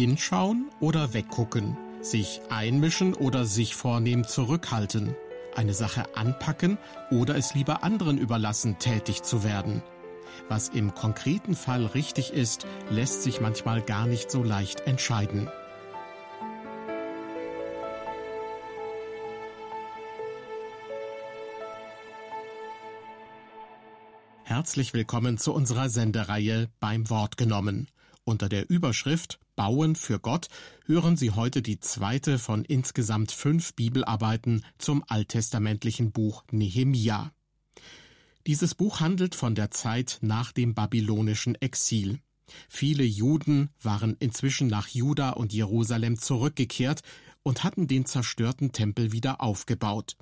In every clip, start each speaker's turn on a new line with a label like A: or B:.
A: Hinschauen oder weggucken? Sich einmischen oder sich vornehm zurückhalten? Eine Sache anpacken oder es lieber anderen überlassen, tätig zu werden? Was im konkreten Fall richtig ist, lässt sich manchmal gar nicht so leicht entscheiden. Herzlich willkommen zu unserer Sendereihe beim Wort genommen. Unter der Überschrift Bauen für Gott hören Sie heute die zweite von insgesamt fünf Bibelarbeiten zum alttestamentlichen Buch Nehemia. Dieses Buch handelt von der Zeit nach dem babylonischen Exil. Viele Juden waren inzwischen nach Juda und Jerusalem zurückgekehrt und hatten den zerstörten Tempel wieder aufgebaut.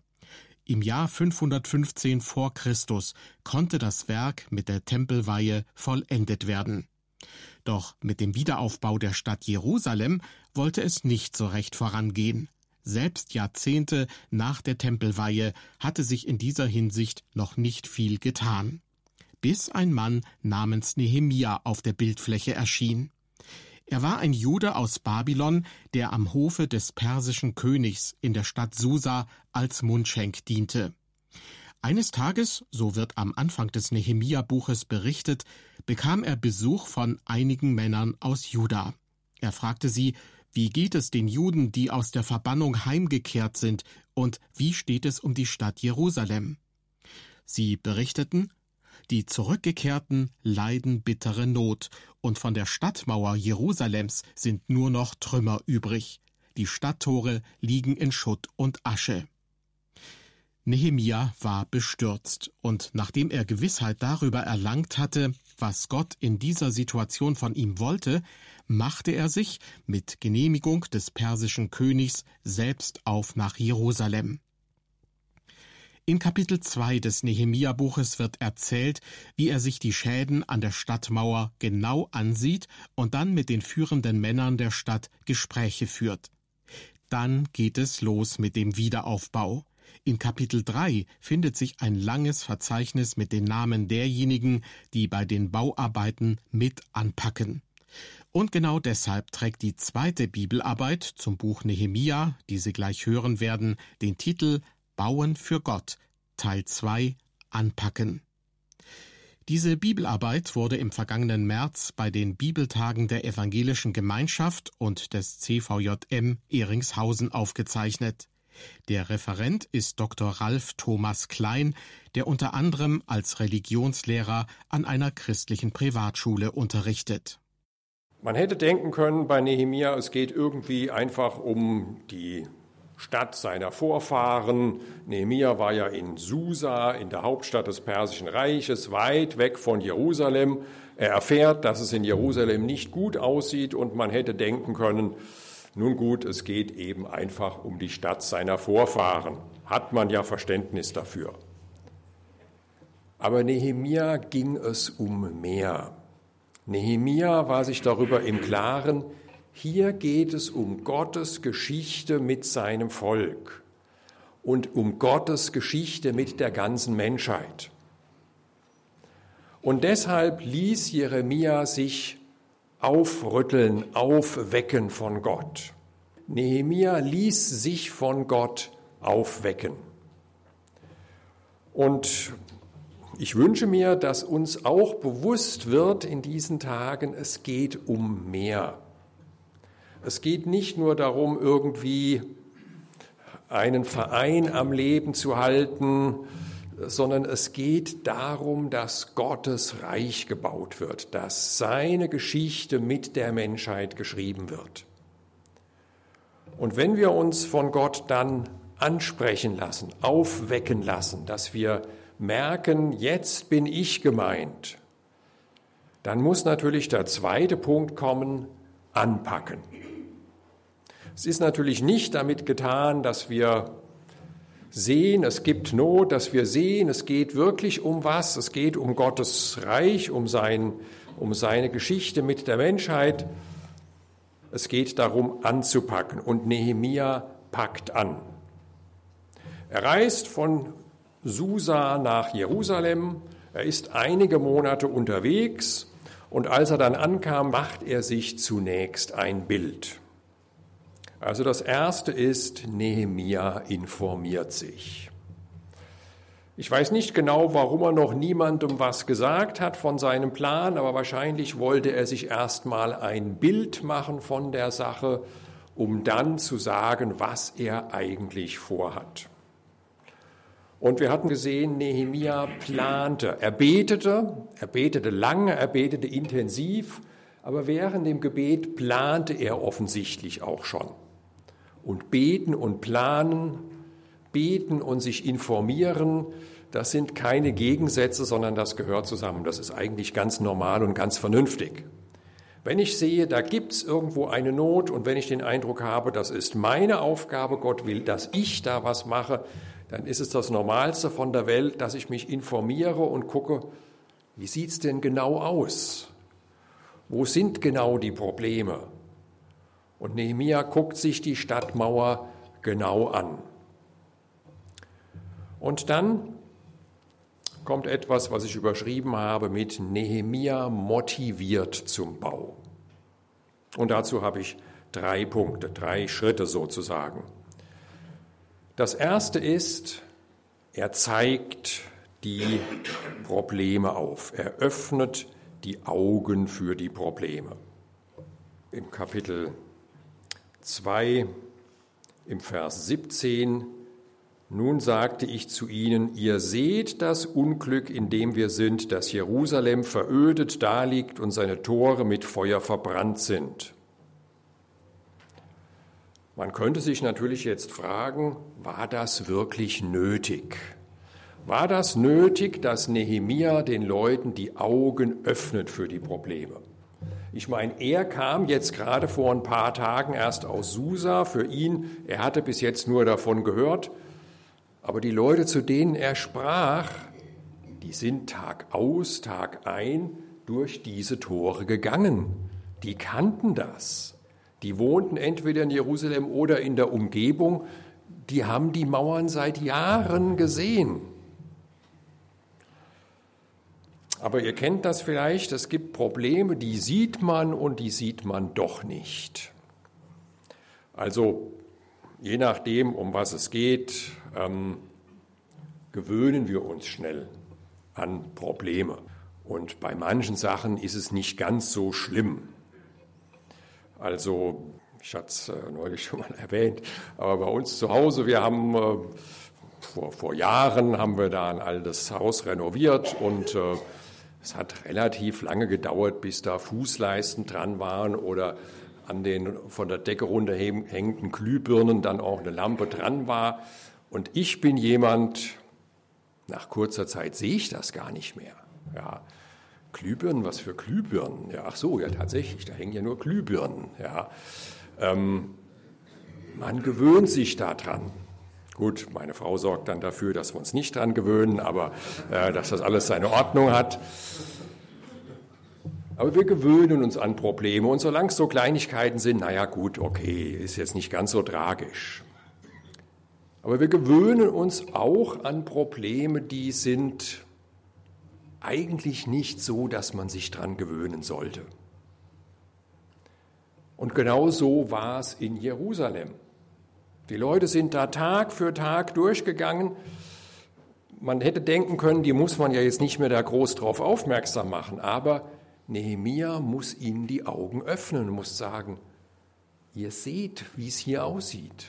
A: Im Jahr 515 vor Christus konnte das Werk mit der Tempelweihe vollendet werden. Doch mit dem Wiederaufbau der Stadt Jerusalem wollte es nicht so recht vorangehen. Selbst Jahrzehnte nach der Tempelweihe hatte sich in dieser Hinsicht noch nicht viel getan. Bis ein Mann namens Nehemia auf der Bildfläche erschien. Er war ein Jude aus Babylon, der am Hofe des persischen Königs in der Stadt Susa als Mundschenk diente. Eines Tages, so wird am Anfang des Nehemia-Buches berichtet, bekam er Besuch von einigen Männern aus Juda. Er fragte sie, wie geht es den Juden, die aus der Verbannung heimgekehrt sind, und wie steht es um die Stadt Jerusalem? Sie berichteten, die Zurückgekehrten leiden bittere Not, und von der Stadtmauer Jerusalems sind nur noch Trümmer übrig. Die Stadttore liegen in Schutt und Asche. Nehemia war bestürzt, und nachdem er Gewissheit darüber erlangt hatte, was Gott in dieser Situation von ihm wollte, machte er sich mit Genehmigung des persischen Königs selbst auf nach Jerusalem. In Kapitel 2 des Nehemia-Buches wird erzählt, wie er sich die Schäden an der Stadtmauer genau ansieht und dann mit den führenden Männern der Stadt Gespräche führt. Dann geht es los mit dem Wiederaufbau. In Kapitel 3 findet sich ein langes Verzeichnis mit den Namen derjenigen, die bei den Bauarbeiten mit anpacken. Und genau deshalb trägt die zweite Bibelarbeit zum Buch Nehemia, die Sie gleich hören werden, den Titel Bauen für Gott, Teil 2 Anpacken. Diese Bibelarbeit wurde im vergangenen März bei den Bibeltagen der Evangelischen Gemeinschaft und des CVJM Eringshausen aufgezeichnet. Der Referent ist Dr. Ralf Thomas Klein, der unter anderem als Religionslehrer an einer christlichen Privatschule unterrichtet.
B: Man hätte denken können bei Nehemia, es geht irgendwie einfach um die Stadt seiner Vorfahren. Nehemia war ja in Susa, in der Hauptstadt des Persischen Reiches, weit weg von Jerusalem. Er erfährt, dass es in Jerusalem nicht gut aussieht und man hätte denken können, nun gut, es geht eben einfach um die Stadt seiner Vorfahren. Hat man ja Verständnis dafür. Aber Nehemia ging es um mehr. Nehemia war sich darüber im Klaren, hier geht es um Gottes Geschichte mit seinem Volk und um Gottes Geschichte mit der ganzen Menschheit. Und deshalb ließ Jeremia sich aufrütteln, aufwecken von Gott. Nehemia ließ sich von Gott aufwecken. Und ich wünsche mir, dass uns auch bewusst wird in diesen Tagen, es geht um mehr. Es geht nicht nur darum, irgendwie einen Verein am Leben zu halten, sondern es geht darum, dass Gottes Reich gebaut wird, dass seine Geschichte mit der Menschheit geschrieben wird. Und wenn wir uns von Gott dann ansprechen lassen, aufwecken lassen, dass wir merken, jetzt bin ich gemeint, dann muss natürlich der zweite Punkt kommen, anpacken. Es ist natürlich nicht damit getan, dass wir sehen, es gibt Not, dass wir sehen, es geht wirklich um was, es geht um Gottes Reich, um, sein, um seine Geschichte mit der Menschheit. Es geht darum, anzupacken. Und Nehemia packt an. Er reist von Susa nach Jerusalem. Er ist einige Monate unterwegs Und als er dann ankam, macht er sich zunächst ein Bild. Also das Erste ist, Nehemia informiert sich. Ich weiß nicht genau, warum er noch niemandem was gesagt hat von seinem Plan, aber wahrscheinlich wollte er sich erstmal ein Bild machen von der Sache, um dann zu sagen, was er eigentlich vorhat. Und wir hatten gesehen, Nehemia plante. Er betete, er betete lange, er betete intensiv, aber während dem Gebet plante er offensichtlich auch schon. Und beten und planen, beten und sich informieren, das sind keine Gegensätze, sondern das gehört zusammen. Das ist eigentlich ganz normal und ganz vernünftig. Wenn ich sehe, da gibt es irgendwo eine Not und wenn ich den Eindruck habe, das ist meine Aufgabe, Gott will, dass ich da was mache, dann ist es das Normalste von der Welt, dass ich mich informiere und gucke, wie sieht es denn genau aus? Wo sind genau die Probleme? Und Nehemia guckt sich die Stadtmauer genau an. Und dann kommt etwas, was ich überschrieben habe mit Nehemia motiviert zum Bau. Und dazu habe ich drei Punkte, drei Schritte sozusagen. Das erste ist, er zeigt die Probleme auf. Er öffnet die Augen für die Probleme. Im Kapitel 2, im Vers 17, nun sagte ich zu ihnen, ihr seht das Unglück, in dem wir sind, dass Jerusalem verödet daliegt und seine Tore mit Feuer verbrannt sind. Man könnte sich natürlich jetzt fragen, war das wirklich nötig? War das nötig, dass Nehemia den Leuten die Augen öffnet für die Probleme? Ich meine, er kam jetzt gerade vor ein paar Tagen erst aus Susa. Für ihn, er hatte bis jetzt nur davon gehört. Aber die Leute, zu denen er sprach, die sind Tag aus, Tag ein durch diese Tore gegangen. Die kannten das die wohnten entweder in Jerusalem oder in der Umgebung, die haben die Mauern seit Jahren gesehen. Aber ihr kennt das vielleicht, es gibt Probleme, die sieht man und die sieht man doch nicht. Also je nachdem, um was es geht, ähm, gewöhnen wir uns schnell an Probleme. Und bei manchen Sachen ist es nicht ganz so schlimm. Also, ich hatte es äh, neulich schon mal erwähnt, aber bei uns zu Hause, wir haben äh, vor, vor Jahren haben wir da ein altes Haus renoviert und äh, es hat relativ lange gedauert, bis da Fußleisten dran waren oder an den von der Decke runterhängenden Glühbirnen dann auch eine Lampe dran war. Und ich bin jemand, nach kurzer Zeit sehe ich das gar nicht mehr. Ja, Glühbirnen, was für Glühbirnen? Ja, ach so, ja tatsächlich, da hängen ja nur Glühbirnen. Ja. Ähm, man gewöhnt sich daran. Gut, meine Frau sorgt dann dafür, dass wir uns nicht dran gewöhnen, aber äh, dass das alles seine Ordnung hat. Aber wir gewöhnen uns an Probleme und solange es so Kleinigkeiten sind, naja gut, okay, ist jetzt nicht ganz so tragisch. Aber wir gewöhnen uns auch an Probleme, die sind eigentlich nicht so, dass man sich daran gewöhnen sollte. Und genau so war es in Jerusalem. Die Leute sind da Tag für Tag durchgegangen. Man hätte denken können, die muss man ja jetzt nicht mehr da groß drauf aufmerksam machen, aber Nehemia muss ihnen die Augen öffnen muss sagen, ihr seht, wie es hier aussieht.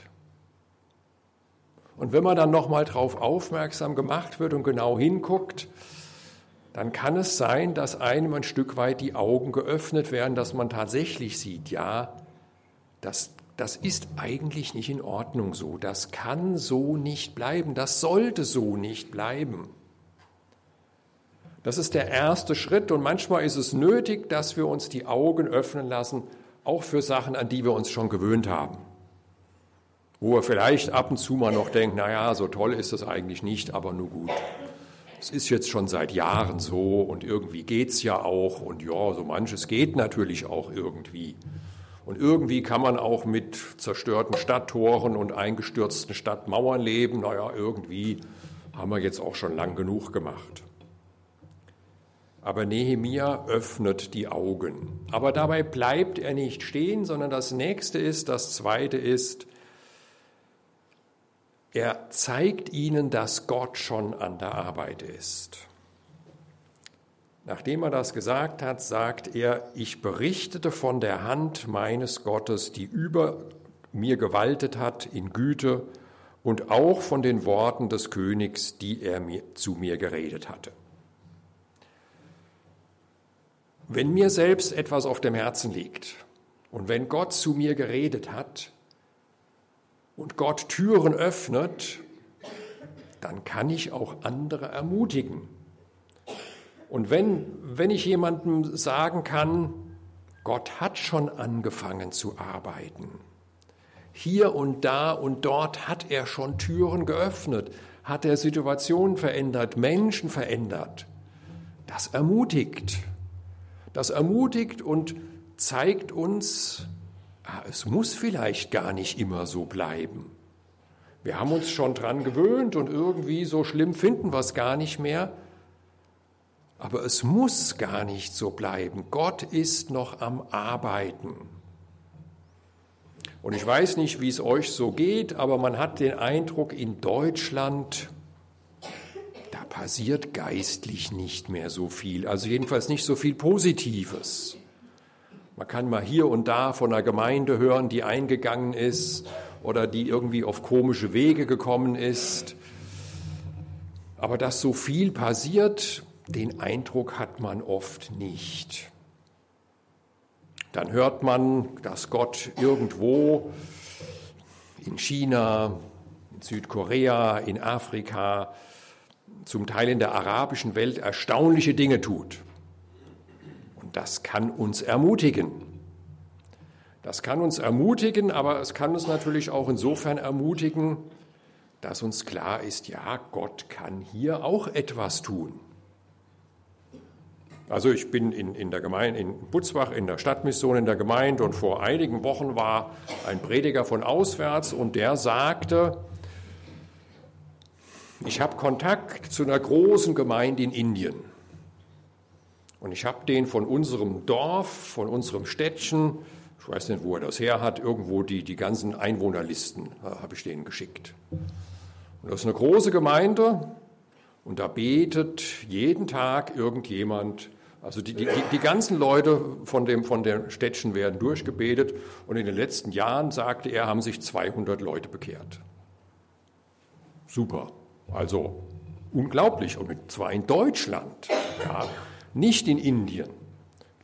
B: Und wenn man dann nochmal drauf aufmerksam gemacht wird und genau hinguckt, dann kann es sein, dass einem ein Stück weit die Augen geöffnet werden, dass man tatsächlich sieht, ja, das, das ist eigentlich nicht in Ordnung so, das kann so nicht bleiben, das sollte so nicht bleiben. Das ist der erste Schritt und manchmal ist es nötig, dass wir uns die Augen öffnen lassen, auch für Sachen, an die wir uns schon gewöhnt haben. Wo wir vielleicht ab und zu mal noch denken, naja, so toll ist das eigentlich nicht, aber nur gut es ist jetzt schon seit Jahren so und irgendwie geht es ja auch und ja, so manches geht natürlich auch irgendwie. Und irgendwie kann man auch mit zerstörten Stadttoren und eingestürzten Stadtmauern leben. Naja, irgendwie haben wir jetzt auch schon lang genug gemacht. Aber Nehemia öffnet die Augen. Aber dabei bleibt er nicht stehen, sondern das nächste ist, das zweite ist, er zeigt ihnen, dass Gott schon an der Arbeit ist. Nachdem er das gesagt hat, sagt er, ich berichtete von der Hand meines Gottes, die über mir gewaltet hat in Güte und auch von den Worten des Königs, die er mir, zu mir geredet hatte. Wenn mir selbst etwas auf dem Herzen liegt und wenn Gott zu mir geredet hat und Gott Türen öffnet, dann kann ich auch andere ermutigen. Und wenn, wenn ich jemandem sagen kann, Gott hat schon angefangen zu arbeiten, hier und da und dort hat er schon Türen geöffnet, hat er Situationen verändert, Menschen verändert, das ermutigt. Das ermutigt und zeigt uns, ah, es muss vielleicht gar nicht immer so bleiben. Wir haben uns schon dran gewöhnt und irgendwie so schlimm finden wir es gar nicht mehr. Aber es muss gar nicht so bleiben. Gott ist noch am Arbeiten. Und ich weiß nicht, wie es euch so geht, aber man hat den Eindruck, in Deutschland passiert geistlich nicht mehr so viel, also jedenfalls nicht so viel Positives. Man kann mal hier und da von einer Gemeinde hören, die eingegangen ist oder die irgendwie auf komische Wege gekommen ist. Aber dass so viel passiert, den Eindruck hat man oft nicht. Dann hört man, dass Gott irgendwo in China, in Südkorea, in Afrika zum Teil in der arabischen Welt erstaunliche Dinge tut. Und das kann uns ermutigen. Das kann uns ermutigen, aber es kann uns natürlich auch insofern ermutigen, dass uns klar ist, ja, Gott kann hier auch etwas tun. Also ich bin in, in der Gemeinde, in Butzbach, in der Stadtmission in der Gemeinde und vor einigen Wochen war ein Prediger von auswärts und der sagte, ich habe Kontakt zu einer großen Gemeinde in Indien. Und ich habe den von unserem Dorf, von unserem Städtchen, ich weiß nicht, wo er das her hat, irgendwo die, die ganzen Einwohnerlisten äh, habe ich denen geschickt. Und das ist eine große Gemeinde und da betet jeden Tag irgendjemand, also die, die, die ganzen Leute von dem, von der Städtchen werden durchgebetet und in den letzten Jahren, sagte er, haben sich 200 Leute bekehrt. Super. Also unglaublich. Und zwar in Deutschland, ja, nicht in Indien.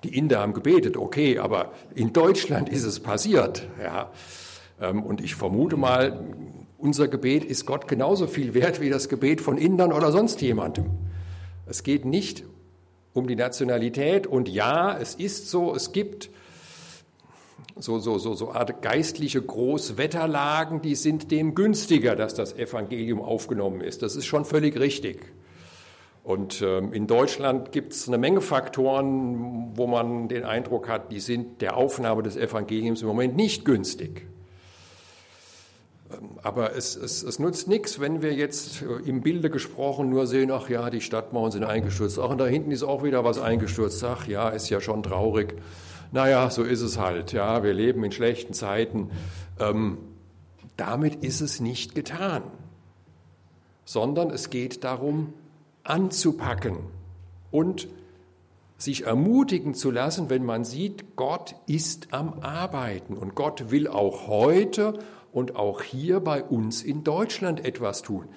B: Die Inder haben gebetet, okay, aber in Deutschland ist es passiert. Ja. Ähm, und ich vermute mal, unser Gebet ist Gott genauso viel wert wie das Gebet von Indern oder sonst jemandem. Es geht nicht um die Nationalität. Und ja, es ist so, es gibt so, so, so, so Art geistliche Großwetterlagen, die sind dem günstiger, dass das Evangelium aufgenommen ist. Das ist schon völlig richtig. Und ähm, in Deutschland gibt es eine Menge Faktoren, wo man den Eindruck hat, die sind der Aufnahme des Evangeliums im Moment nicht günstig. Aber es, es, es nutzt nichts, wenn wir jetzt im Bilde gesprochen nur sehen, ach ja, die Stadtmauern sind eingestürzt, ach und da hinten ist auch wieder was eingestürzt, ach ja, ist ja schon traurig. Naja, so ist es halt, ja, wir leben in schlechten Zeiten. Ähm, damit ist es nicht getan, sondern es geht darum, anzupacken und sich ermutigen zu lassen, wenn man sieht, Gott ist am Arbeiten. Und Gott will auch heute und auch hier bei uns in Deutschland etwas tun.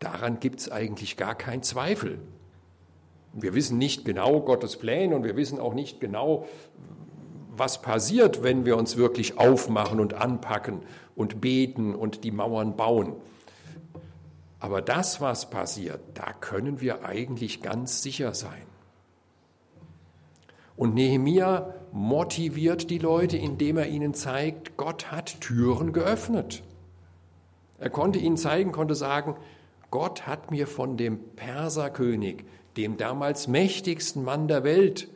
B: Daran gibt es eigentlich gar keinen Zweifel. Wir wissen nicht genau Gottes Pläne und wir wissen auch nicht genau, was passiert, wenn wir uns wirklich aufmachen und anpacken und beten und die Mauern bauen. Aber das, was passiert, da können wir eigentlich ganz sicher sein. Und Nehemia motiviert die Leute, indem er ihnen zeigt, Gott hat Türen geöffnet. Er konnte ihnen zeigen, konnte sagen, Gott hat mir von dem Perserkönig, dem damals mächtigsten Mann der Welt,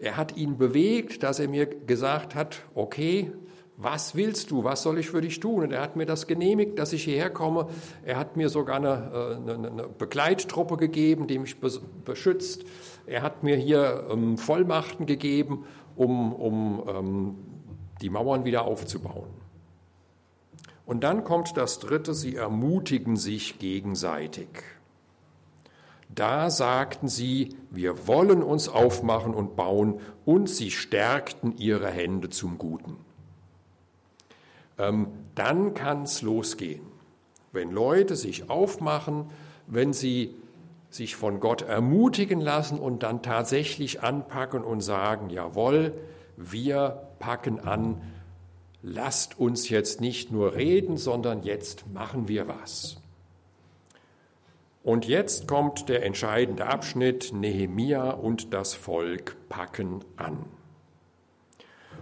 B: er hat ihn bewegt, dass er mir gesagt hat, okay, was willst du, was soll ich für dich tun? Und er hat mir das genehmigt, dass ich hierher komme. Er hat mir sogar eine, eine, eine Begleittruppe gegeben, die mich beschützt. Er hat mir hier ähm, Vollmachten gegeben, um, um ähm, die Mauern wieder aufzubauen. Und dann kommt das Dritte, sie ermutigen sich gegenseitig. Da sagten sie, wir wollen uns aufmachen und bauen, und sie stärkten ihre Hände zum Guten ähm, dann kann es losgehen. Wenn Leute sich aufmachen, wenn sie sich von Gott ermutigen lassen und dann tatsächlich anpacken und sagen, jawohl, wir packen an, lasst uns jetzt nicht nur reden, sondern jetzt machen wir was. Und jetzt kommt der entscheidende Abschnitt, Nehemia und das Volk packen an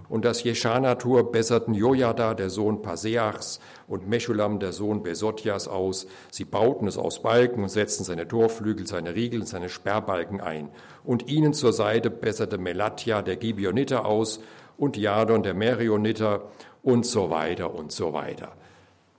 B: und das Jeschanatur besserten Jojada, der Sohn Paseachs, und Meschulam, der Sohn Besotjas, aus. Sie bauten es aus Balken und setzten seine Torflügel, seine Riegel und seine Sperrbalken ein. Und ihnen zur Seite besserte Melatja, der Gibeoniter, aus, und Jadon, der Merioniter, und so weiter und so weiter.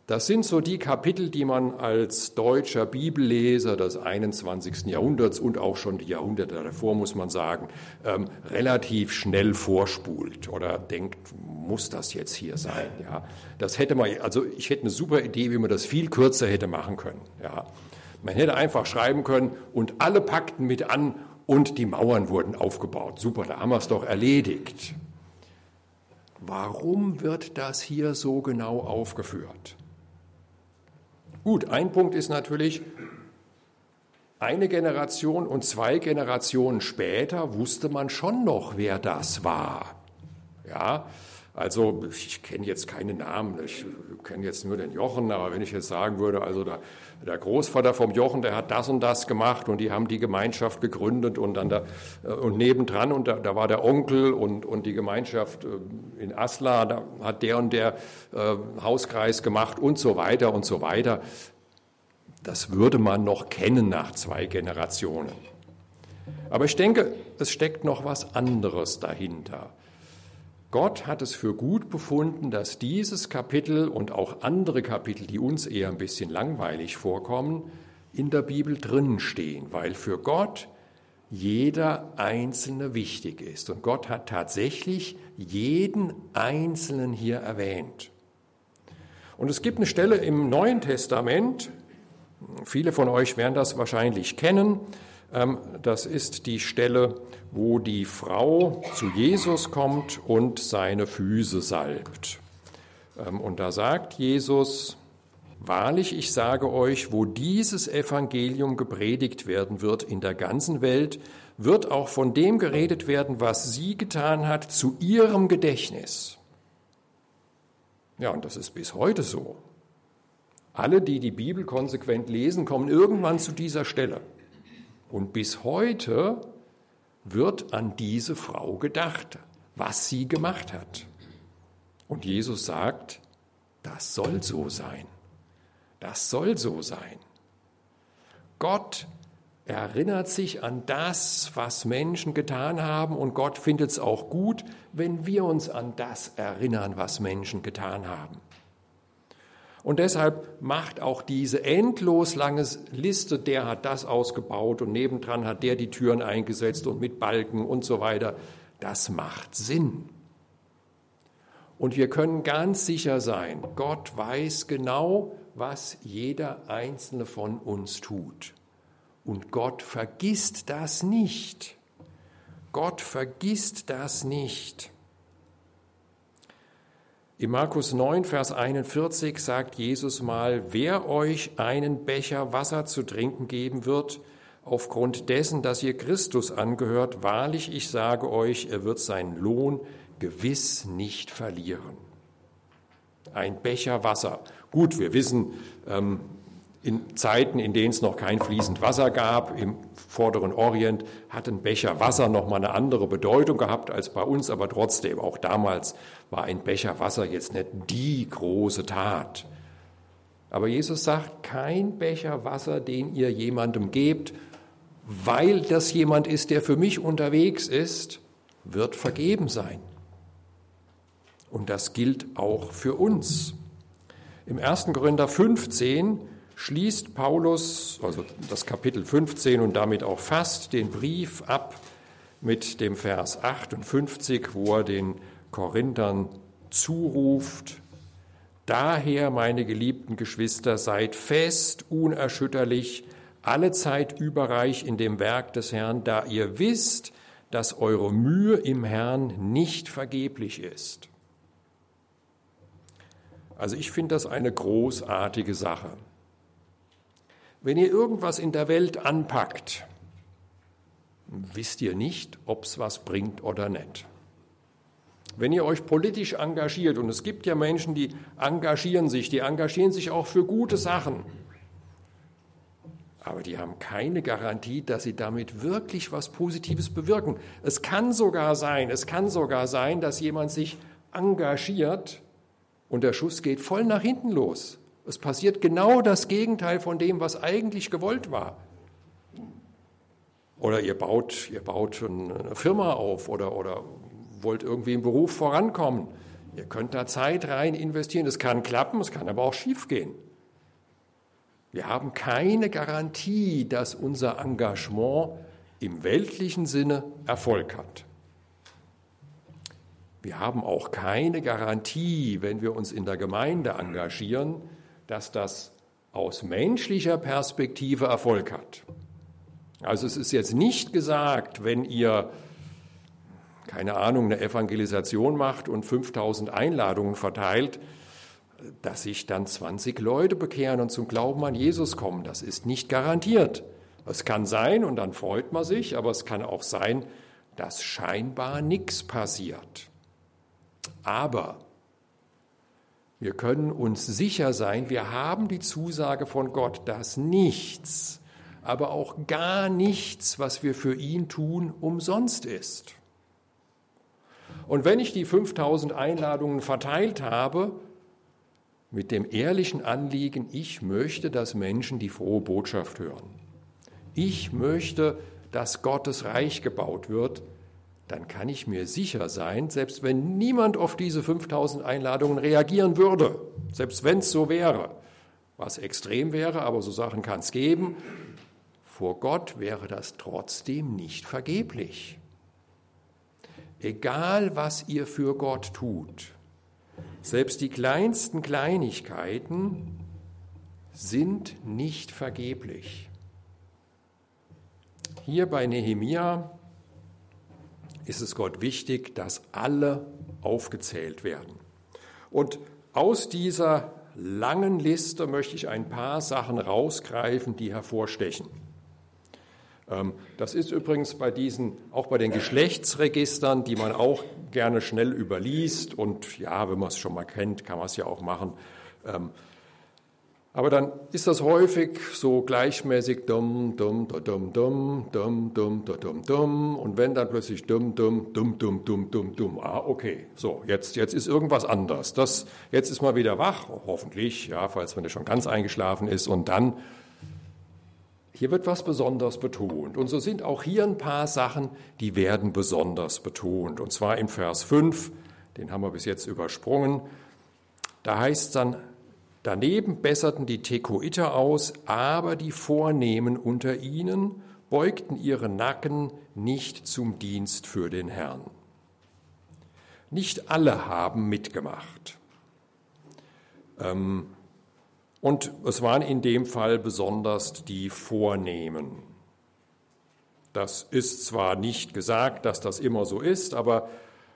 B: Das sind so die Kapitel, die man als deutscher Bibelleser des 21. Jahrhunderts und auch schon die Jahrhunderte davor, muss man sagen, ähm, relativ schnell vorspult oder denkt, muss das jetzt hier sein? Ja, das hätte man, also ich hätte eine super Idee, wie man das viel kürzer hätte machen können. Ja, man hätte einfach schreiben können und alle packten mit an und die Mauern wurden aufgebaut. Super, da haben wir es doch erledigt. Warum wird das hier so genau aufgeführt? Gut, ein Punkt ist natürlich, eine Generation und zwei Generationen später wusste man schon noch, wer das war. Ja, also ich kenne jetzt keine Namen, ich kenne jetzt nur den Jochen, aber wenn ich jetzt sagen würde, also der, der, Großvater vom Jochen, der hat das und das gemacht und die haben die Gemeinschaft gegründet und dann da, äh, und nebendran und da, da war der Onkel und, und die Gemeinschaft äh, in Asla, da hat der und der äh, Hauskreis gemacht und so weiter und so weiter. Das würde man noch kennen nach zwei Generationen. Aber ich denke, es steckt noch was anderes dahinter. Gott hat es für gut befunden, dass dieses Kapitel und auch andere Kapitel, die uns eher ein bisschen langweilig vorkommen, in der Bibel drinnen stehen, weil für Gott jeder Einzelne wichtig ist. Und Gott hat tatsächlich jeden Einzelnen hier erwähnt. Und es gibt eine Stelle im Neuen Testament, viele von euch werden das wahrscheinlich kennen, das ist die Stelle, wo die Frau zu Jesus kommt und seine Füße salbt. Ähm, und da sagt Jesus, Wahrlich, ich sage euch, wo dieses Evangelium gepredigt werden wird in der ganzen Welt, wird auch von dem geredet werden, was sie getan hat, zu ihrem Gedächtnis. Ja, und das ist bis heute so. Alle, die die Bibel konsequent lesen, kommen irgendwann zu dieser Stelle. Und bis heute wird an diese Frau gedacht, was sie gemacht hat. Und Jesus sagt, das soll so sein. Das soll so sein. Gott erinnert sich an das, was Menschen getan haben und Gott findet es auch gut, wenn wir uns an das erinnern, was Menschen getan haben. Und deshalb macht auch diese endlos lange Liste, der hat das ausgebaut und nebendran hat der die Türen eingesetzt und mit Balken und so weiter, das macht Sinn. Und wir können ganz sicher sein, Gott weiß genau, was jeder einzelne von uns tut. Und Gott vergisst das nicht. Gott vergisst das nicht. In Markus 9, Vers 41 sagt Jesus mal, wer euch einen Becher Wasser zu trinken geben wird, aufgrund dessen, dass ihr Christus angehört, wahrlich, ich sage euch, er wird seinen Lohn gewiss nicht verlieren. Ein Becher Wasser. Gut, wir wissen, ähm, in Zeiten, in denen es noch kein fließend Wasser gab, im vorderen Orient, hat ein Becher Wasser noch mal eine andere Bedeutung gehabt als bei uns, aber trotzdem, auch damals war ein Becher Wasser jetzt nicht die große Tat. Aber Jesus sagt, kein Becher Wasser, den ihr jemandem gebt, weil das jemand ist, der für mich unterwegs ist, wird vergeben sein. Und das gilt auch für uns. Im 1. Korinther 15 schließt Paulus, also das Kapitel 15 und damit auch fast den Brief ab mit dem Vers 58, wo er den Korinthern zuruft, Daher, meine geliebten Geschwister, seid fest, unerschütterlich, alle Zeit überreich in dem Werk des Herrn, da ihr wisst, dass eure Mühe im Herrn nicht vergeblich ist. Also ich finde das eine großartige Sache. Wenn ihr irgendwas in der Welt anpackt, wisst ihr nicht, ob es was bringt oder nicht. Wenn ihr euch politisch engagiert, und es gibt ja Menschen, die engagieren sich, die engagieren sich auch für gute Sachen, aber die haben keine Garantie, dass sie damit wirklich was Positives bewirken. Es kann sogar sein, es kann sogar sein, dass jemand sich engagiert und der Schuss geht voll nach hinten los. Es passiert genau das Gegenteil von dem, was eigentlich gewollt war. Oder ihr baut, ihr baut eine Firma auf oder, oder wollt irgendwie im Beruf vorankommen. Ihr könnt da Zeit rein investieren. Es kann klappen, es kann aber auch schiefgehen. Wir haben keine Garantie, dass unser Engagement im weltlichen Sinne Erfolg hat. Wir haben auch keine Garantie, wenn wir uns in der Gemeinde engagieren, dass das aus menschlicher Perspektive Erfolg hat. Also es ist jetzt nicht gesagt, wenn ihr keine Ahnung, eine Evangelisation macht und 5000 Einladungen verteilt, dass sich dann 20 Leute bekehren und zum Glauben an Jesus kommen. Das ist nicht garantiert. Es kann sein und dann freut man sich, aber es kann auch sein, dass scheinbar nichts passiert. Aber wir können uns sicher sein, wir haben die Zusage von Gott, dass nichts, aber auch gar nichts, was wir für ihn tun, umsonst ist. Und wenn ich die 5000 Einladungen verteilt habe, mit dem ehrlichen Anliegen, ich möchte, dass Menschen die frohe Botschaft hören. Ich möchte, dass Gottes Reich gebaut wird, dann kann ich mir sicher sein, selbst wenn niemand auf diese 5000 Einladungen reagieren würde, selbst wenn es so wäre, was extrem wäre, aber so Sachen kann es geben, vor Gott wäre das trotzdem nicht vergeblich. Egal, was ihr für Gott tut, selbst die kleinsten Kleinigkeiten sind nicht vergeblich. Hier bei Nehemia ist es Gott wichtig, dass alle aufgezählt werden. Und aus dieser langen Liste möchte ich ein paar Sachen rausgreifen, die hervorstechen. Ähm, das ist übrigens bei diesen, auch bei den Geschlechtsregistern, die man auch gerne schnell überliest und ja, wenn man es schon mal kennt, kann man es ja auch machen. Ähm, aber dann ist das häufig so gleichmäßig dumm, dumm, dumm, dumm, dumm, dumm, dumm, dumm. Und wenn dann plötzlich dumm, dumm, dumm, dumm, dumm, dumm, dumm, ah, okay, so, jetzt, jetzt ist irgendwas anders. Das, jetzt ist man wieder wach, hoffentlich, ja, falls man nicht schon ganz eingeschlafen ist. Und dann hier wird was besonders betont. Und so sind auch hier ein paar Sachen, die werden besonders betont. Und zwar im Vers 5, den haben wir bis jetzt übersprungen. Da heißt es dann, daneben besserten die Tekoiter aus, aber die Vornehmen unter ihnen beugten ihre Nacken nicht zum Dienst für den Herrn. Nicht alle haben mitgemacht. Ähm, und es waren in dem Fall besonders die Vornehmen. Das ist zwar nicht gesagt, dass das immer so ist, aber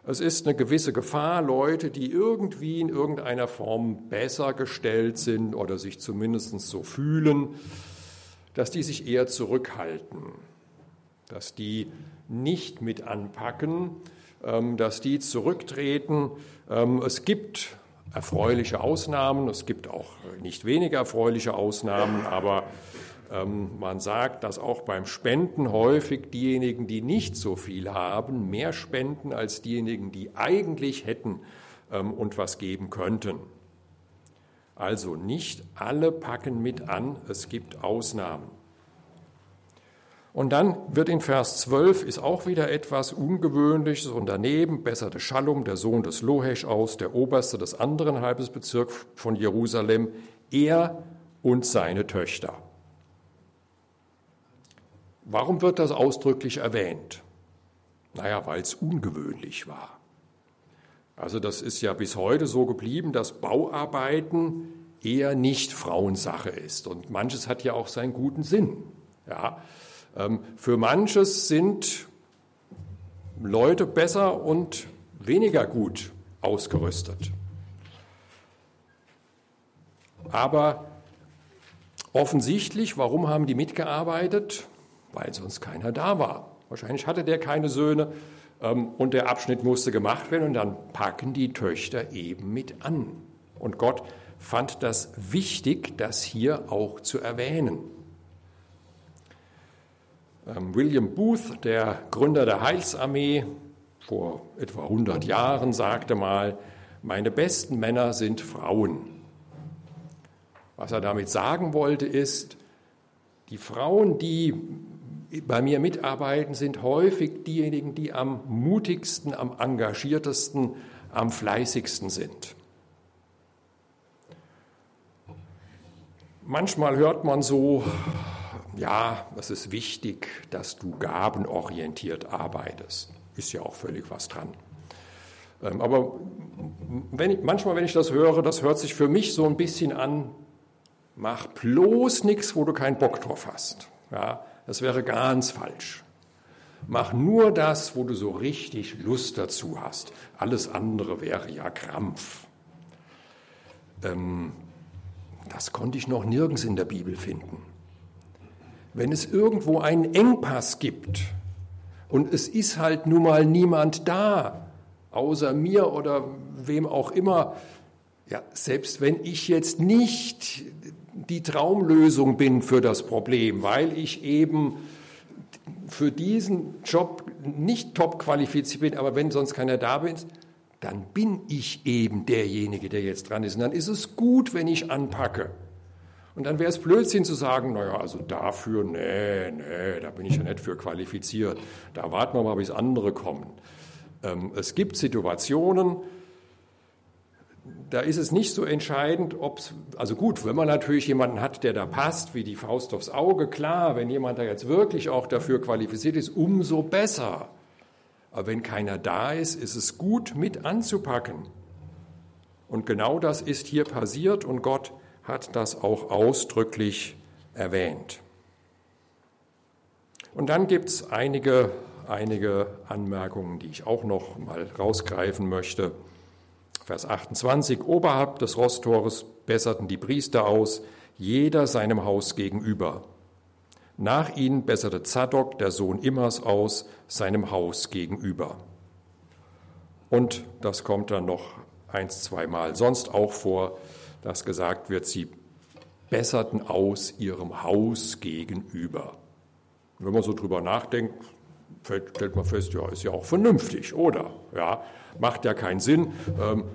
B: es ist eine gewisse Gefahr, Leute, die irgendwie in irgendeiner Form besser gestellt sind oder sich zumindest so fühlen, dass die sich eher zurückhalten, dass die nicht mit anpacken, ähm, dass die zurücktreten. Ähm, es gibt erfreuliche Ausnahmen. Es gibt auch nicht weniger erfreuliche Ausnahmen, aber man sagt, dass auch beim Spenden häufig diejenigen, die nicht so viel haben, mehr spenden als diejenigen, die eigentlich hätten ähm, und was geben könnten. Also nicht alle packen mit an, es gibt Ausnahmen. Und dann wird in Vers 12, ist auch wieder etwas Ungewöhnliches und daneben besserte Schallum, der Sohn des Lohesch aus, der Oberste des anderen Halbesbezirks von Jerusalem, er und seine Töchter. Warum wird das ausdrücklich erwähnt? Naja, weil es ungewöhnlich war. Also das ist ja bis heute so geblieben, dass Bauarbeiten eher nicht Frauensache ist. Und manches hat ja auch seinen guten Sinn. Ja, ähm, für manches sind Leute besser und weniger gut ausgerüstet. Aber offensichtlich, warum haben die mitgearbeitet? Weil sonst keiner da war. Wahrscheinlich hatte der keine Söhne ähm, und der Abschnitt musste gemacht werden und dann packen die Töchter eben mit an. Und Gott fand das wichtig, das hier auch zu erwähnen. Ähm, William Booth, der Gründer der Heilsarmee, vor etwa 100 Jahren sagte mal, meine besten Männer sind Frauen. Was er damit sagen wollte, ist, die Frauen, die bei mir mitarbeiten, sind häufig diejenigen, die am mutigsten, am engagiertesten, am fleißigsten sind. Manchmal hört man so, ja, es ist wichtig, dass du gabenorientiert arbeitest. Ist ja auch völlig was dran. Ähm, aber wenn ich, manchmal, wenn ich das höre, das hört sich für mich so ein bisschen an, mach bloß nichts, wo du keinen Bock drauf hast. Ja, das wäre ganz falsch. Mach nur das, wo du so richtig Lust dazu hast. Alles andere wäre ja Krampf. Ähm, das konnte ich noch nirgends in der Bibel finden wenn es irgendwo einen Engpass gibt und es ist halt nun mal niemand da, außer mir oder wem auch immer, ja, selbst wenn ich jetzt nicht die Traumlösung bin für das Problem, weil ich eben für diesen Job nicht top qualifiziert bin, aber wenn sonst keiner da ist, dann bin ich eben derjenige, der jetzt dran ist. Und dann ist es gut, wenn ich anpacke. Und dann wäre es Blödsinn zu sagen, naja, also dafür, nee, nee, da bin ich ja nicht für qualifiziert. Da warten wir mal, bis andere kommen. Ähm, es gibt Situationen, da ist es nicht so entscheidend, ob es, also gut, wenn man natürlich jemanden hat, der da passt, wie die Faust aufs Auge, klar, wenn jemand da jetzt wirklich auch dafür qualifiziert ist, umso besser. Aber wenn keiner da ist, ist es gut, mit anzupacken. Und genau das ist hier passiert und Gott hat das auch ausdrücklich erwähnt. Und dann gibt es einige, einige Anmerkungen, die ich auch noch mal rausgreifen möchte. Vers 28, oberhalb des Rosttores besserten die Priester aus, jeder seinem Haus gegenüber. Nach ihnen besserte Zadok, der Sohn Immers, aus, seinem Haus gegenüber. Und das kommt dann noch eins, zweimal sonst auch vor, dass gesagt wird, sie besserten aus ihrem Haus gegenüber. Wenn man so drüber nachdenkt, stellt man fest, ja, ist ja auch vernünftig, oder? Ja, macht ja keinen Sinn, ähm,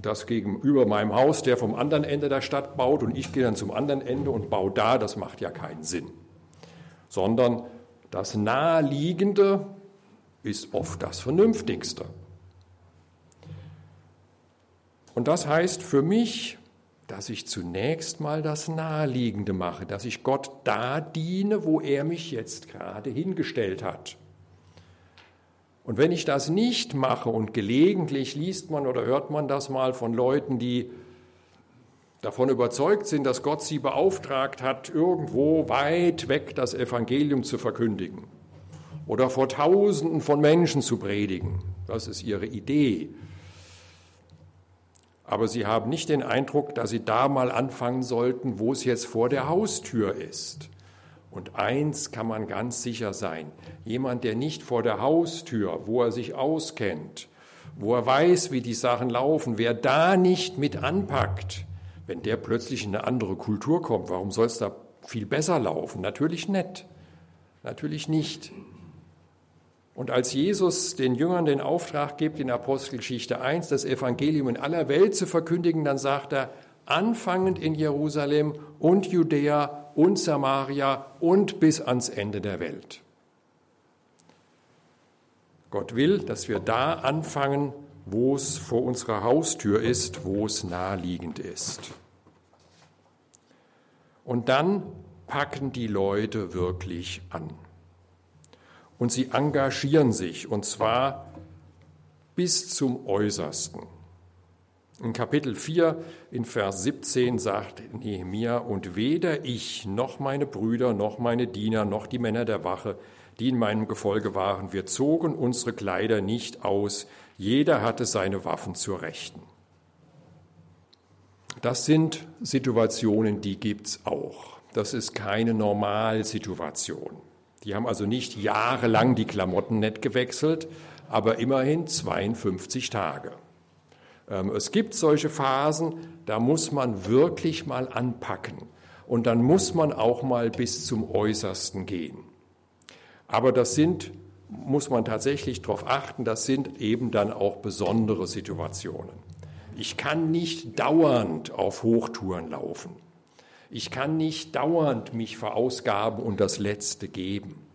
B: dass gegenüber meinem Haus der vom anderen Ende der Stadt baut und ich gehe dann zum anderen Ende und baue da, das macht ja keinen Sinn. Sondern das Naheliegende ist oft das Vernünftigste. Und das heißt für mich, dass ich zunächst mal das Naheliegende mache, dass ich Gott da diene, wo er mich jetzt gerade hingestellt hat. Und wenn ich das nicht mache und gelegentlich liest man oder hört man das mal von Leuten, die davon überzeugt sind, dass Gott sie beauftragt hat, irgendwo weit weg das Evangelium zu verkündigen oder vor Tausenden von Menschen zu predigen, das ist ihre Idee, aber sie haben nicht den Eindruck, dass sie da mal anfangen sollten, wo es jetzt vor der Haustür ist. Und eins kann man ganz sicher sein, jemand, der nicht vor der Haustür, wo er sich auskennt, wo er weiß, wie die Sachen laufen, wer da nicht mit anpackt, wenn der plötzlich in eine andere Kultur kommt, warum soll es da viel besser laufen? Natürlich nicht. Natürlich nicht. Und als Jesus den Jüngern den Auftrag gibt, in Apostelgeschichte 1 das Evangelium in aller Welt zu verkündigen, dann sagt er, anfangend in Jerusalem und Judäa und Samaria und bis ans Ende der Welt. Gott will, dass wir da anfangen, wo es vor unserer Haustür ist, wo es naheliegend ist. Und dann packen die Leute wirklich an. Und sie engagieren sich, und zwar bis zum Äußersten. In Kapitel 4, in Vers 17 sagt Nehemia, und weder ich noch meine Brüder noch meine Diener noch die Männer der Wache, die in meinem Gefolge waren, wir zogen unsere Kleider nicht aus, jeder hatte seine Waffen zur Rechten. Das sind Situationen, die gibt es auch. Das ist keine Normalsituation. Die haben also nicht jahrelang die Klamotten nicht gewechselt, aber immerhin 52 Tage. Ähm, es gibt solche Phasen, da muss man wirklich mal anpacken und dann muss man auch mal bis zum Äußersten gehen. Aber das sind muss man tatsächlich darauf achten, das sind eben dann auch besondere Situationen. Ich kann nicht dauernd auf Hochtouren laufen. Ich kann nicht dauernd mich verausgaben und das Letzte geben.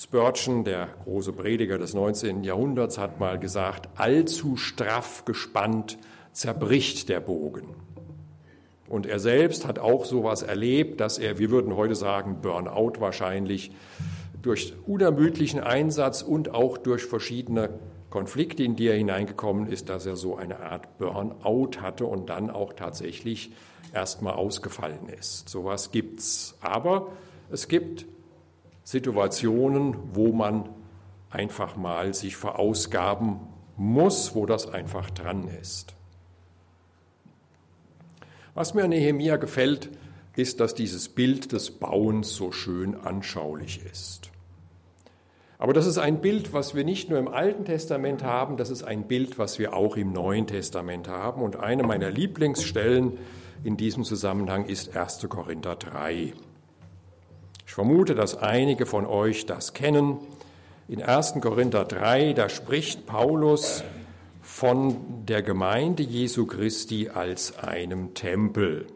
B: Spurgeon, der große Prediger des 19. Jahrhunderts, hat mal gesagt, allzu straff gespannt zerbricht der Bogen. Und er selbst hat auch sowas erlebt, dass er, wir würden heute sagen, Burnout wahrscheinlich, durch unermüdlichen Einsatz und auch durch verschiedene Konflikte, in die er hineingekommen ist, dass er so eine Art Burnout hatte und dann auch tatsächlich erstmal ausgefallen ist. Sowas gibt's. Aber es gibt Situationen, wo man einfach mal sich verausgaben muss, wo das einfach dran ist. Was mir an Nehemia gefällt, ist, dass dieses Bild des Bauens so schön anschaulich ist. Aber das ist ein Bild, was wir nicht nur im Alten Testament haben, das ist ein Bild, was wir auch im Neuen Testament haben. Und eine meiner Lieblingsstellen in diesem Zusammenhang ist 1. Korinther 3. Vermute, dass einige von euch das kennen. In 1. Korinther 3, da spricht Paulus von der Gemeinde Jesu Christi als einem Tempel.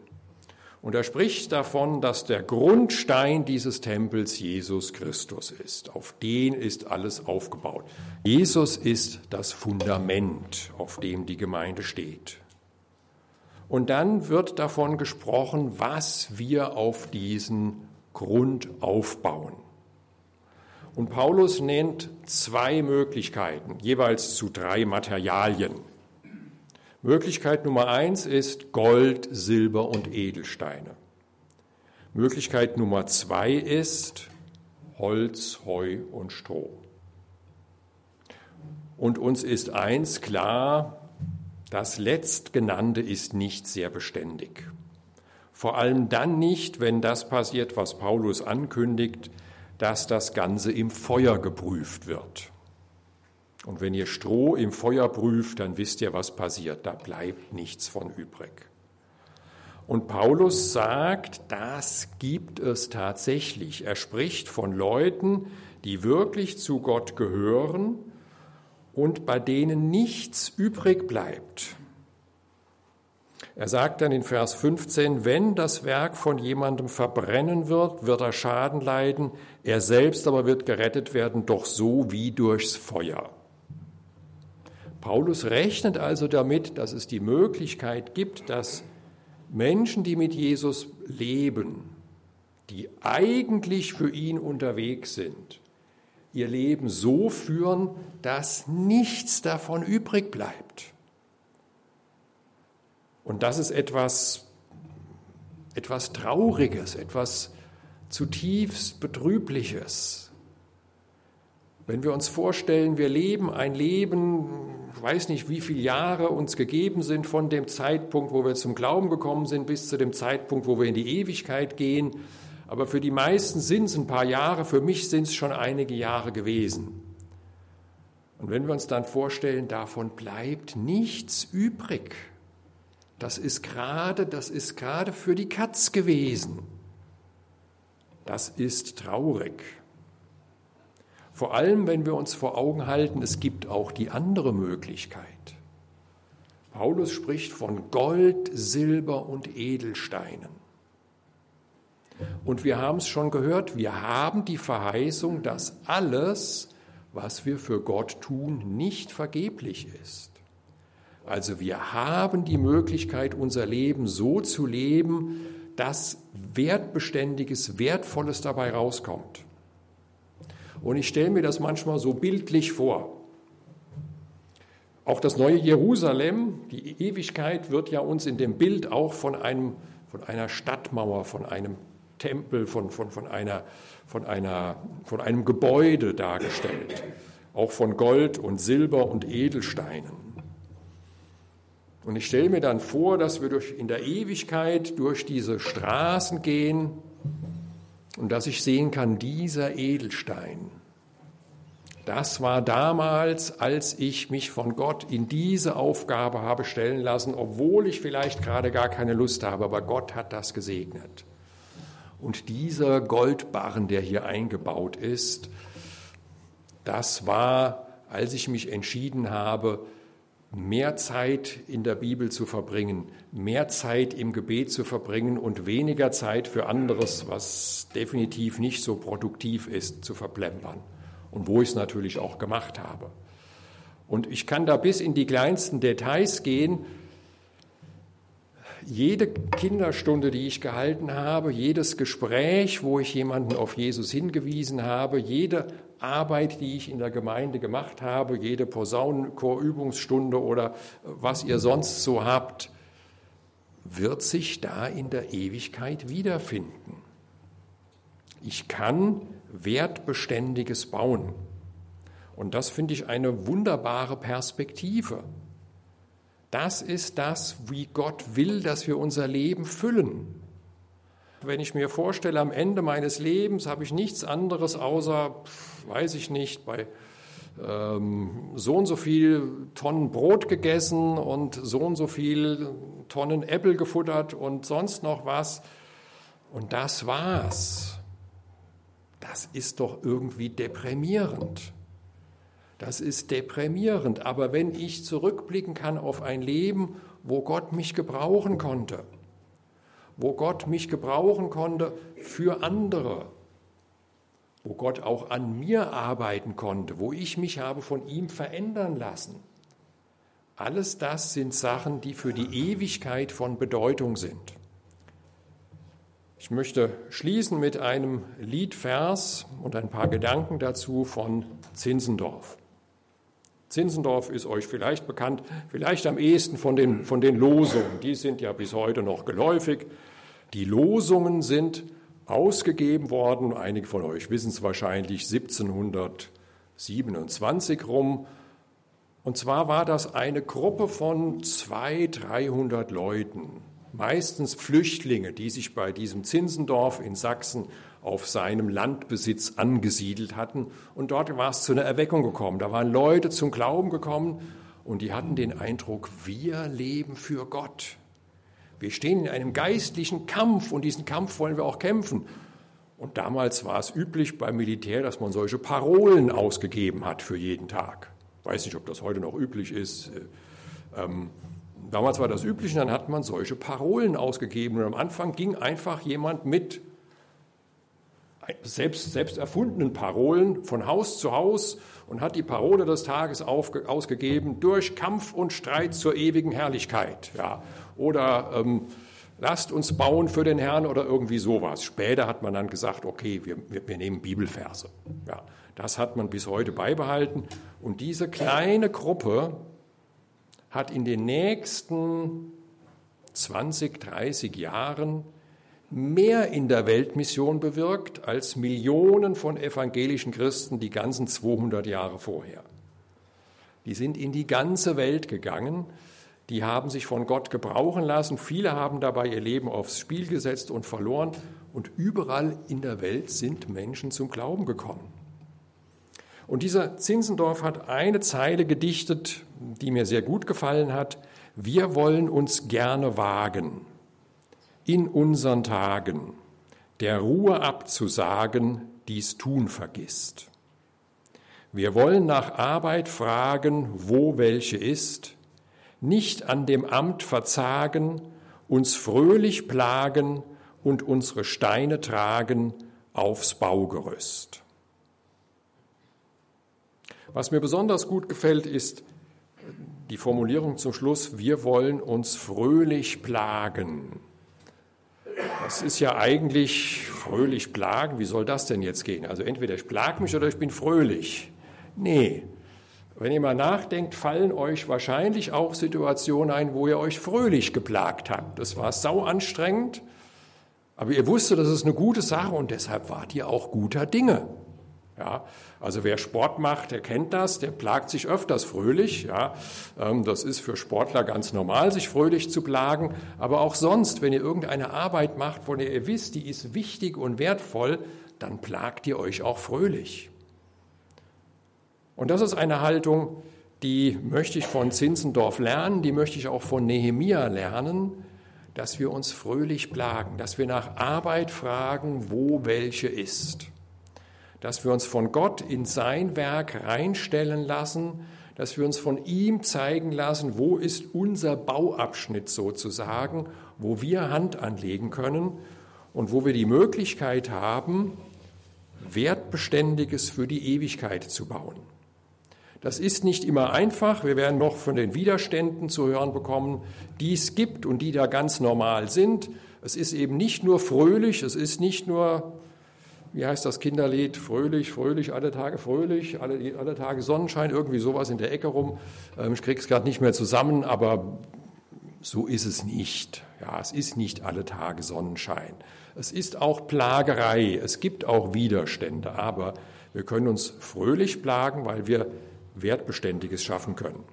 B: Und er spricht davon, dass der Grundstein dieses Tempels Jesus Christus ist. Auf den ist alles aufgebaut. Jesus ist das Fundament, auf dem die Gemeinde steht. Und dann wird davon gesprochen, was wir auf diesen Grund aufbauen. Und Paulus nennt zwei Möglichkeiten, jeweils zu drei Materialien. Möglichkeit Nummer eins ist Gold, Silber und Edelsteine. Möglichkeit Nummer zwei ist Holz, Heu und Stroh. Und uns ist eins klar, das letztgenannte ist nicht sehr beständig. Vor allem dann nicht, wenn das passiert, was Paulus ankündigt, dass das Ganze im Feuer geprüft wird. Und wenn ihr Stroh im Feuer prüft, dann wisst ihr, was passiert. Da bleibt nichts von übrig. Und Paulus sagt, das gibt es tatsächlich. Er spricht von Leuten, die wirklich zu Gott gehören und bei denen nichts übrig bleibt. Er sagt dann in Vers 15, wenn das Werk von jemandem verbrennen wird, wird er Schaden leiden, er selbst aber wird gerettet werden, doch so wie durchs Feuer. Paulus rechnet also damit, dass es die Möglichkeit gibt, dass Menschen, die mit Jesus leben, die eigentlich für ihn unterwegs sind, ihr Leben so führen, dass nichts davon übrig bleibt. Und das ist etwas, etwas Trauriges, etwas zutiefst Betrübliches. Wenn wir uns vorstellen, wir leben ein Leben, ich weiß nicht, wie viele Jahre uns gegeben sind von dem Zeitpunkt, wo wir zum Glauben gekommen sind, bis zu dem Zeitpunkt, wo wir in die Ewigkeit gehen. Aber für die meisten sind es ein paar Jahre, für mich sind es schon einige Jahre gewesen. Und wenn wir uns dann vorstellen, davon bleibt nichts übrig. Das ist gerade, das ist gerade für die Katz gewesen. Das ist traurig. Vor allem, wenn wir uns vor Augen halten, es gibt auch die andere Möglichkeit. Paulus spricht von Gold, Silber und Edelsteinen. Und wir haben es schon gehört, wir haben die Verheißung, dass alles, was wir für Gott tun, nicht vergeblich ist. Also wir haben die Möglichkeit, unser Leben so zu leben, dass Wertbeständiges, Wertvolles dabei rauskommt. Und ich stelle mir das manchmal so bildlich vor. Auch das neue Jerusalem, die Ewigkeit wird ja uns in dem Bild auch von, einem, von einer Stadtmauer, von einem Tempel, von, von, von, einer, von, einer, von einem Gebäude dargestellt. Auch von Gold und Silber und Edelsteinen. Und ich stelle mir dann vor, dass wir durch, in der Ewigkeit durch diese Straßen gehen und dass ich sehen kann, dieser Edelstein, das war damals, als ich mich von Gott in diese Aufgabe habe stellen lassen, obwohl ich vielleicht gerade gar keine Lust habe, aber Gott hat das gesegnet. Und dieser Goldbarren, der hier eingebaut ist, das war, als ich mich entschieden habe, mehr Zeit in der Bibel zu verbringen, mehr Zeit im Gebet zu verbringen und weniger Zeit für anderes, was definitiv nicht so produktiv ist, zu verplempern. Und wo ich es natürlich auch gemacht habe. Und ich kann da bis in die kleinsten Details gehen. Jede Kinderstunde, die ich gehalten habe, jedes Gespräch, wo ich jemanden auf Jesus hingewiesen habe, jede Arbeit, die ich in der Gemeinde gemacht habe, jede Posaunenchorübungsstunde oder was ihr sonst so habt, wird sich da in der Ewigkeit wiederfinden. Ich kann Wertbeständiges bauen. Und das finde ich eine wunderbare Perspektive. Das ist das, wie Gott will, dass wir unser Leben füllen. Wenn ich mir vorstelle, am Ende meines Lebens habe ich nichts anderes außer, weiß ich nicht, bei ähm, so und so viel Tonnen Brot gegessen und so und so viel Tonnen Äpfel gefuttert und sonst noch was. Und das war's. Das ist doch irgendwie deprimierend. Das ist deprimierend. Aber wenn ich zurückblicken kann auf ein Leben, wo Gott mich gebrauchen konnte, wo Gott mich gebrauchen konnte für andere, wo Gott auch an mir arbeiten konnte, wo ich mich habe von ihm verändern lassen. Alles das sind Sachen, die für die Ewigkeit von Bedeutung sind. Ich möchte schließen mit einem Liedvers und ein paar Gedanken dazu von Zinsendorf. Zinsendorf ist euch vielleicht bekannt, vielleicht am ehesten von den, von den Losungen. Die sind ja bis heute noch geläufig. Die Losungen sind ausgegeben worden, einige von euch wissen es wahrscheinlich, 1727 rum. Und zwar war das eine Gruppe von 200, 300 Leuten, meistens Flüchtlinge, die sich bei diesem Zinsendorf in Sachsen auf seinem Landbesitz angesiedelt hatten. Und dort war es zu einer Erweckung gekommen. Da waren Leute zum Glauben gekommen und die hatten den Eindruck, wir leben für Gott. Wir stehen in einem geistlichen Kampf und diesen Kampf wollen wir auch kämpfen. Und damals war es üblich beim Militär, dass man solche Parolen ausgegeben hat für jeden Tag. Ich weiß nicht, ob das heute noch üblich ist. Ähm, damals war das üblich und dann hat man solche Parolen ausgegeben. Und am Anfang ging einfach jemand mit selbst, selbst erfundenen Parolen von Haus zu Haus und hat die Parole des Tages aufge, ausgegeben durch Kampf und Streit zur ewigen Herrlichkeit. Ja. Oder ähm, lasst uns bauen für den Herrn oder irgendwie sowas. Später hat man dann gesagt, okay, wir, wir, wir nehmen Bibelverse. Ja. Das hat man bis heute beibehalten. Und diese kleine Gruppe hat in den nächsten 20, 30 Jahren mehr in der Weltmission bewirkt als Millionen von evangelischen Christen die ganzen 200 Jahre vorher. Die sind in die ganze Welt gegangen, die haben sich von Gott gebrauchen lassen, viele haben dabei ihr Leben aufs Spiel gesetzt und verloren und überall in der Welt sind Menschen zum Glauben gekommen. Und dieser Zinsendorf hat eine Zeile gedichtet, die mir sehr gut gefallen hat. Wir wollen uns gerne wagen in unseren Tagen der Ruhe abzusagen, dies tun vergisst. Wir wollen nach Arbeit fragen, wo welche ist, nicht an dem Amt verzagen, uns fröhlich plagen und unsere Steine tragen aufs Baugerüst. Was mir besonders gut gefällt, ist die Formulierung zum Schluss, wir wollen uns fröhlich plagen. Das ist ja eigentlich fröhlich plagen. Wie soll das denn jetzt gehen? Also entweder ich plag mich oder ich bin fröhlich. Nee. Wenn ihr mal nachdenkt, fallen euch wahrscheinlich auch Situationen ein, wo ihr euch fröhlich geplagt habt. Das war sau anstrengend, aber ihr wusstet, das ist eine gute Sache und deshalb wart ihr auch guter Dinge. Ja, also wer Sport macht, der kennt das, der plagt sich öfters fröhlich. Ja, ähm, das ist für Sportler ganz normal, sich fröhlich zu plagen. Aber auch sonst, wenn ihr irgendeine Arbeit macht, von der ihr wisst, die ist wichtig und wertvoll, dann plagt ihr euch auch fröhlich. Und das ist eine Haltung, die möchte ich von Zinzendorf lernen, die möchte ich auch von Nehemia lernen, dass wir uns fröhlich plagen, dass wir nach Arbeit fragen, wo welche ist dass wir uns von Gott in sein Werk reinstellen lassen, dass wir uns von ihm zeigen lassen, wo ist unser Bauabschnitt sozusagen, wo wir Hand anlegen können und wo wir die Möglichkeit haben, Wertbeständiges für die Ewigkeit zu bauen. Das ist nicht immer einfach. Wir werden noch von den Widerständen zu hören bekommen, die es gibt und die da ganz normal sind. Es ist eben nicht nur fröhlich, es ist nicht nur wie heißt das Kinderlied? Fröhlich, fröhlich, alle Tage fröhlich, alle, alle Tage Sonnenschein, irgendwie sowas in der Ecke rum. Ähm, ich kriege es gerade nicht mehr zusammen, aber so ist es nicht. Ja, es ist nicht alle Tage Sonnenschein. Es ist auch Plagerei, es gibt auch Widerstände, aber wir können uns fröhlich plagen, weil wir Wertbeständiges schaffen können.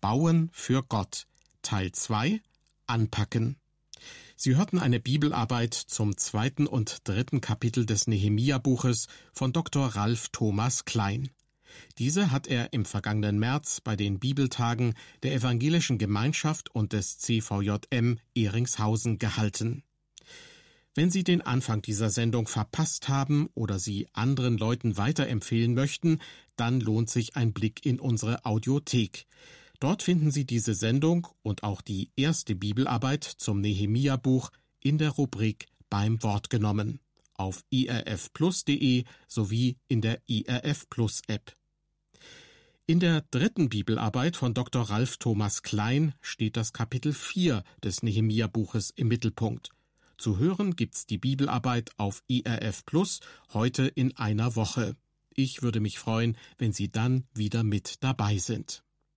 A: Bauen für Gott Teil 2 Anpacken Sie hörten eine Bibelarbeit zum zweiten und dritten Kapitel des Nehemia-Buches von Dr. Ralf Thomas Klein. Diese hat er im vergangenen März bei den Bibeltagen der Evangelischen Gemeinschaft und des CVJM Ehringshausen gehalten. Wenn Sie den Anfang dieser Sendung verpasst haben oder sie anderen Leuten weiterempfehlen möchten, dann lohnt sich ein Blick in unsere Audiothek. Dort finden Sie diese Sendung und auch die erste Bibelarbeit zum Nehemia-Buch in der Rubrik Beim Wort genommen auf irfplus.de sowie in der IRF Plus App. In der dritten Bibelarbeit von Dr. Ralf Thomas Klein steht das Kapitel 4 des Nehemia-Buches im Mittelpunkt. Zu hören gibt's die Bibelarbeit auf IRF Plus heute in einer Woche. Ich würde mich freuen, wenn Sie dann wieder mit dabei sind.